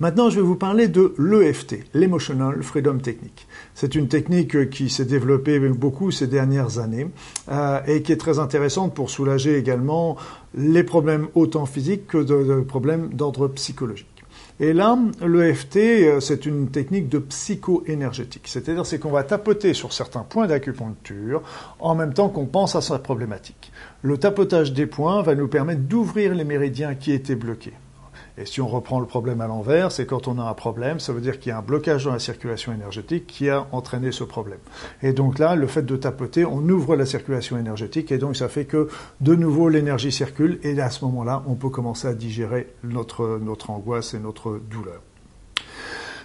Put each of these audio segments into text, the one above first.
Maintenant, je vais vous parler de l'EFT, l'Emotional Freedom Technique. C'est une technique qui s'est développée beaucoup ces dernières années euh, et qui est très intéressante pour soulager également les problèmes autant physiques que de, problèmes d'ordre psychologique. Et là, l'EFT, euh, c'est une technique de psycho-énergétique. C'est-à-dire, c'est qu'on va tapoter sur certains points d'acupuncture en même temps qu'on pense à sa problématique. Le tapotage des points va nous permettre d'ouvrir les méridiens qui étaient bloqués. Et si on reprend le problème à l'envers, c'est quand on a un problème, ça veut dire qu'il y a un blocage dans la circulation énergétique qui a entraîné ce problème. Et donc là, le fait de tapoter, on ouvre la circulation énergétique et donc ça fait que de nouveau l'énergie circule et à ce moment-là, on peut commencer à digérer notre, notre angoisse et notre douleur.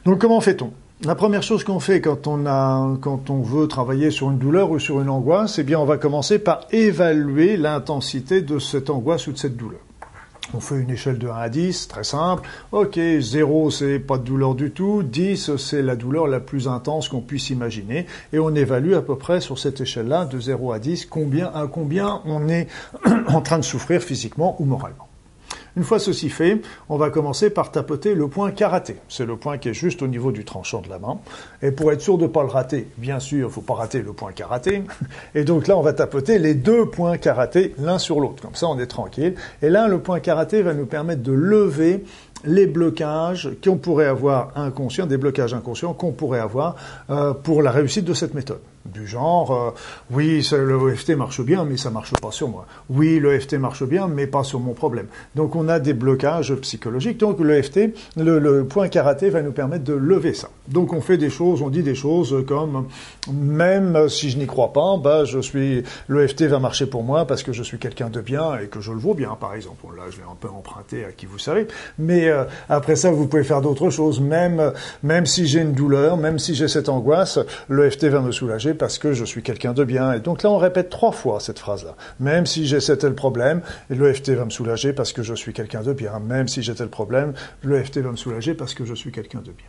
Donc comment fait-on? La première chose qu'on fait quand on, a, quand on veut travailler sur une douleur ou sur une angoisse, eh bien, on va commencer par évaluer l'intensité de cette angoisse ou de cette douleur. On fait une échelle de 1 à 10, très simple. Ok, 0 c'est pas de douleur du tout, 10 c'est la douleur la plus intense qu'on puisse imaginer, et on évalue à peu près sur cette échelle-là, de 0 à 10, combien, à combien on est en train de souffrir physiquement ou moralement. Une fois ceci fait, on va commencer par tapoter le point karaté. C'est le point qui est juste au niveau du tranchant de la main. Et pour être sûr de ne pas le rater, bien sûr, il faut pas rater le point karaté. Et donc là, on va tapoter les deux points karaté l'un sur l'autre. Comme ça, on est tranquille. Et là, le point karaté va nous permettre de lever les blocages qu'on pourrait avoir inconscients, des blocages inconscients qu'on pourrait avoir euh, pour la réussite de cette méthode. Du genre euh, oui le EFT marche bien mais ça marche pas sur moi. Oui le EFT marche bien mais pas sur mon problème. Donc on a des blocages psychologiques. Donc le EFT le, point karaté va nous permettre de lever ça. Donc on fait des choses on dit des choses comme même si je n'y crois pas bah je suis le EFT va marcher pour moi parce que je suis quelqu'un de bien et que je le vaux bien par exemple. Là je vais un peu emprunter à qui vous savez. Mais euh, après ça vous pouvez faire d'autres choses même même si j'ai une douleur même si j'ai cette angoisse le EFT va me soulager parce que je suis quelqu'un de bien. Et donc là, on répète trois fois cette phrase-là. Même si j'ai tel problème, l'EFT va me soulager parce que je suis quelqu'un de bien. Même si j'ai tel problème, l'EFT va me soulager parce que je suis quelqu'un de bien.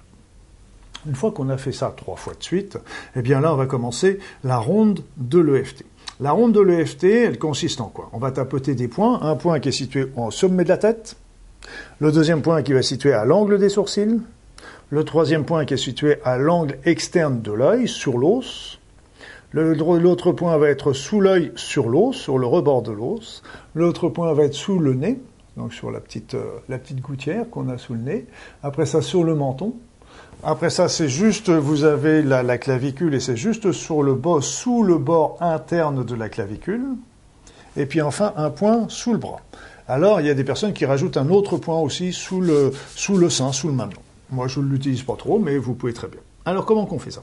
Une fois qu'on a fait ça trois fois de suite, eh bien là, on va commencer la ronde de l'EFT. La ronde de l'EFT, elle consiste en quoi? On va tapoter des points. Un point qui est situé au sommet de la tête. Le deuxième point qui va situer à l'angle des sourcils. Le troisième point qui est situé à l'angle externe de l'œil, sur l'os. L'autre point va être sous l'œil sur l'os, sur le rebord de l'os. L'autre point va être sous le nez, donc sur la petite, euh, gouttière qu'on a sous le nez. Après ça, sur le menton. Après ça, c'est juste, vous avez la, la clavicule et c'est juste sur le sous le bord interne de la clavicule. Et puis enfin, un point sous le bras. Alors, il y a des personnes qui rajoutent un autre point aussi sous le, sous sein, sous le mamelon. Moi, je ne l'utilise pas trop, mais vous pouvez très bien. Alors, comment qu'on fait ça?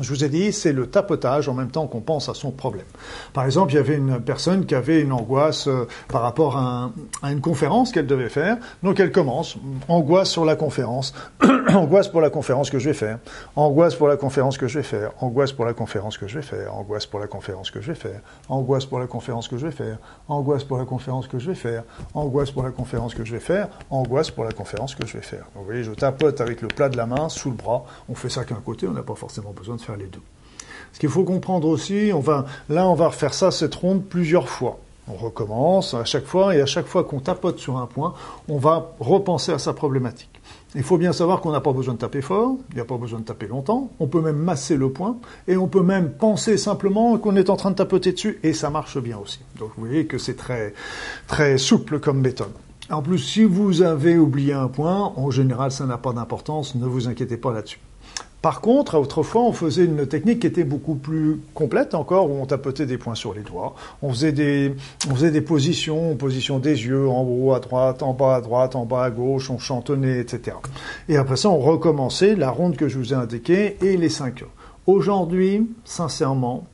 Je vous ai dit, c'est le tapotage en même temps qu'on pense à son problème. Par exemple, il y avait une personne qui avait une angoisse euh, par rapport à, une conférence qu'elle devait faire. Donc elle commence, angoisse sur la conférence, angoisse pour la conférence que je vais faire, angoisse pour la conférence que je vais faire, angoisse pour la conférence que je vais faire, angoisse pour la conférence que je vais faire, angoisse pour la conférence que je vais faire, angoisse pour la conférence que je vais faire, angoisse pour la conférence que je vais faire, angoisse pour la conférence que je vais faire. vous voyez, je tapote avec le plat de la main sous le bras. On fait ça qu'un côté, on n'a pas forcément besoin de faire les deux. Ce qu'il faut comprendre aussi, on va, là, on va refaire ça, cette ronde, plusieurs fois. On recommence à chaque fois, et à chaque fois qu'on tapote sur un point, on va repenser à sa problématique. Il faut bien savoir qu'on n'a pas besoin de taper fort, il n'y a pas besoin de taper longtemps, on peut même masser le point, et on peut même penser simplement qu'on est en train de tapoter dessus, et ça marche bien aussi. Donc vous voyez que c'est très, très souple comme méthode. En plus, si vous avez oublié un point, en général, ça n'a pas d'importance, ne vous inquiétez pas là-dessus. Par contre, autrefois, on faisait une technique qui était beaucoup plus complète encore, où on tapotait des points sur les doigts. On faisait des, on faisait des positions, position des yeux, en haut à droite, en bas à droite, en bas à gauche, on chantonnait, etc. Et après ça, on recommençait la ronde que je vous ai indiquée et les cinq heures. Aujourd'hui, sincèrement,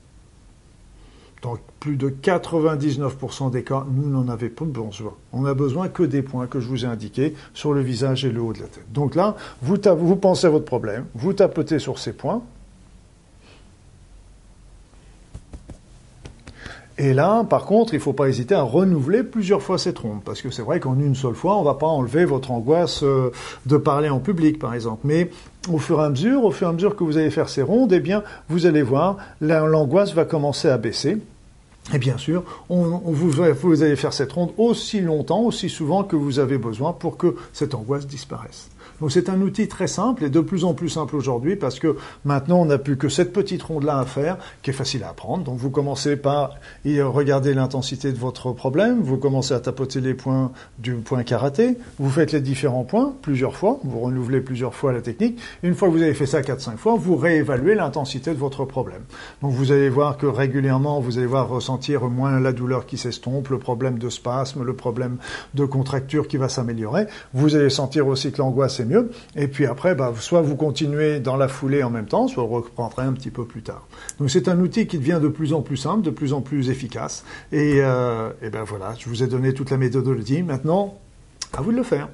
dans plus de 99% des cas, nous n'en avons pas besoin. On n'a besoin que des points que je vous ai indiqués sur le visage et le haut de la tête. Donc là, vous, pensez à votre problème, vous tapotez sur ces points, Et là, par contre, il ne faut pas hésiter à renouveler plusieurs fois cette ronde, parce que c'est vrai qu'en une seule fois, on ne va pas enlever votre angoisse euh, de parler en public, par exemple. Mais au fur et à mesure, au fur et à mesure que vous allez faire ces rondes, eh bien, vous allez voir, l'angoisse va commencer à baisser. Et bien sûr, vous allez faire cette ronde aussi longtemps, aussi souvent que vous avez besoin pour que cette angoisse disparaisse. Donc c'est un outil très simple et de plus en plus simple aujourd'hui parce que maintenant on n'a plus que cette petite ronde-là à faire qui est facile à apprendre. Donc vous commencez par regarder l'intensité de votre problème, vous commencez à tapoter les points du point karaté, vous faites les différents points plusieurs fois, vous renouvelez plusieurs fois la technique. Une fois que vous avez fait ça 4-5 fois, vous réévaluez l'intensité de votre problème. Donc vous allez voir que régulièrement vous allez voir ressentir moins la douleur qui s'estompe, le problème de spasme, le problème de contracture qui va s'améliorer. Vous allez sentir aussi que l'angoisse est et puis après, bah, soit vous continuez dans la foulée en même temps, soit vous reprendrez un petit peu plus tard. Donc c'est un outil qui devient de plus en plus simple, de plus en plus efficace. Et, euh, et ben voilà, je vous ai donné toute la méthodologie. Maintenant, à vous de le faire.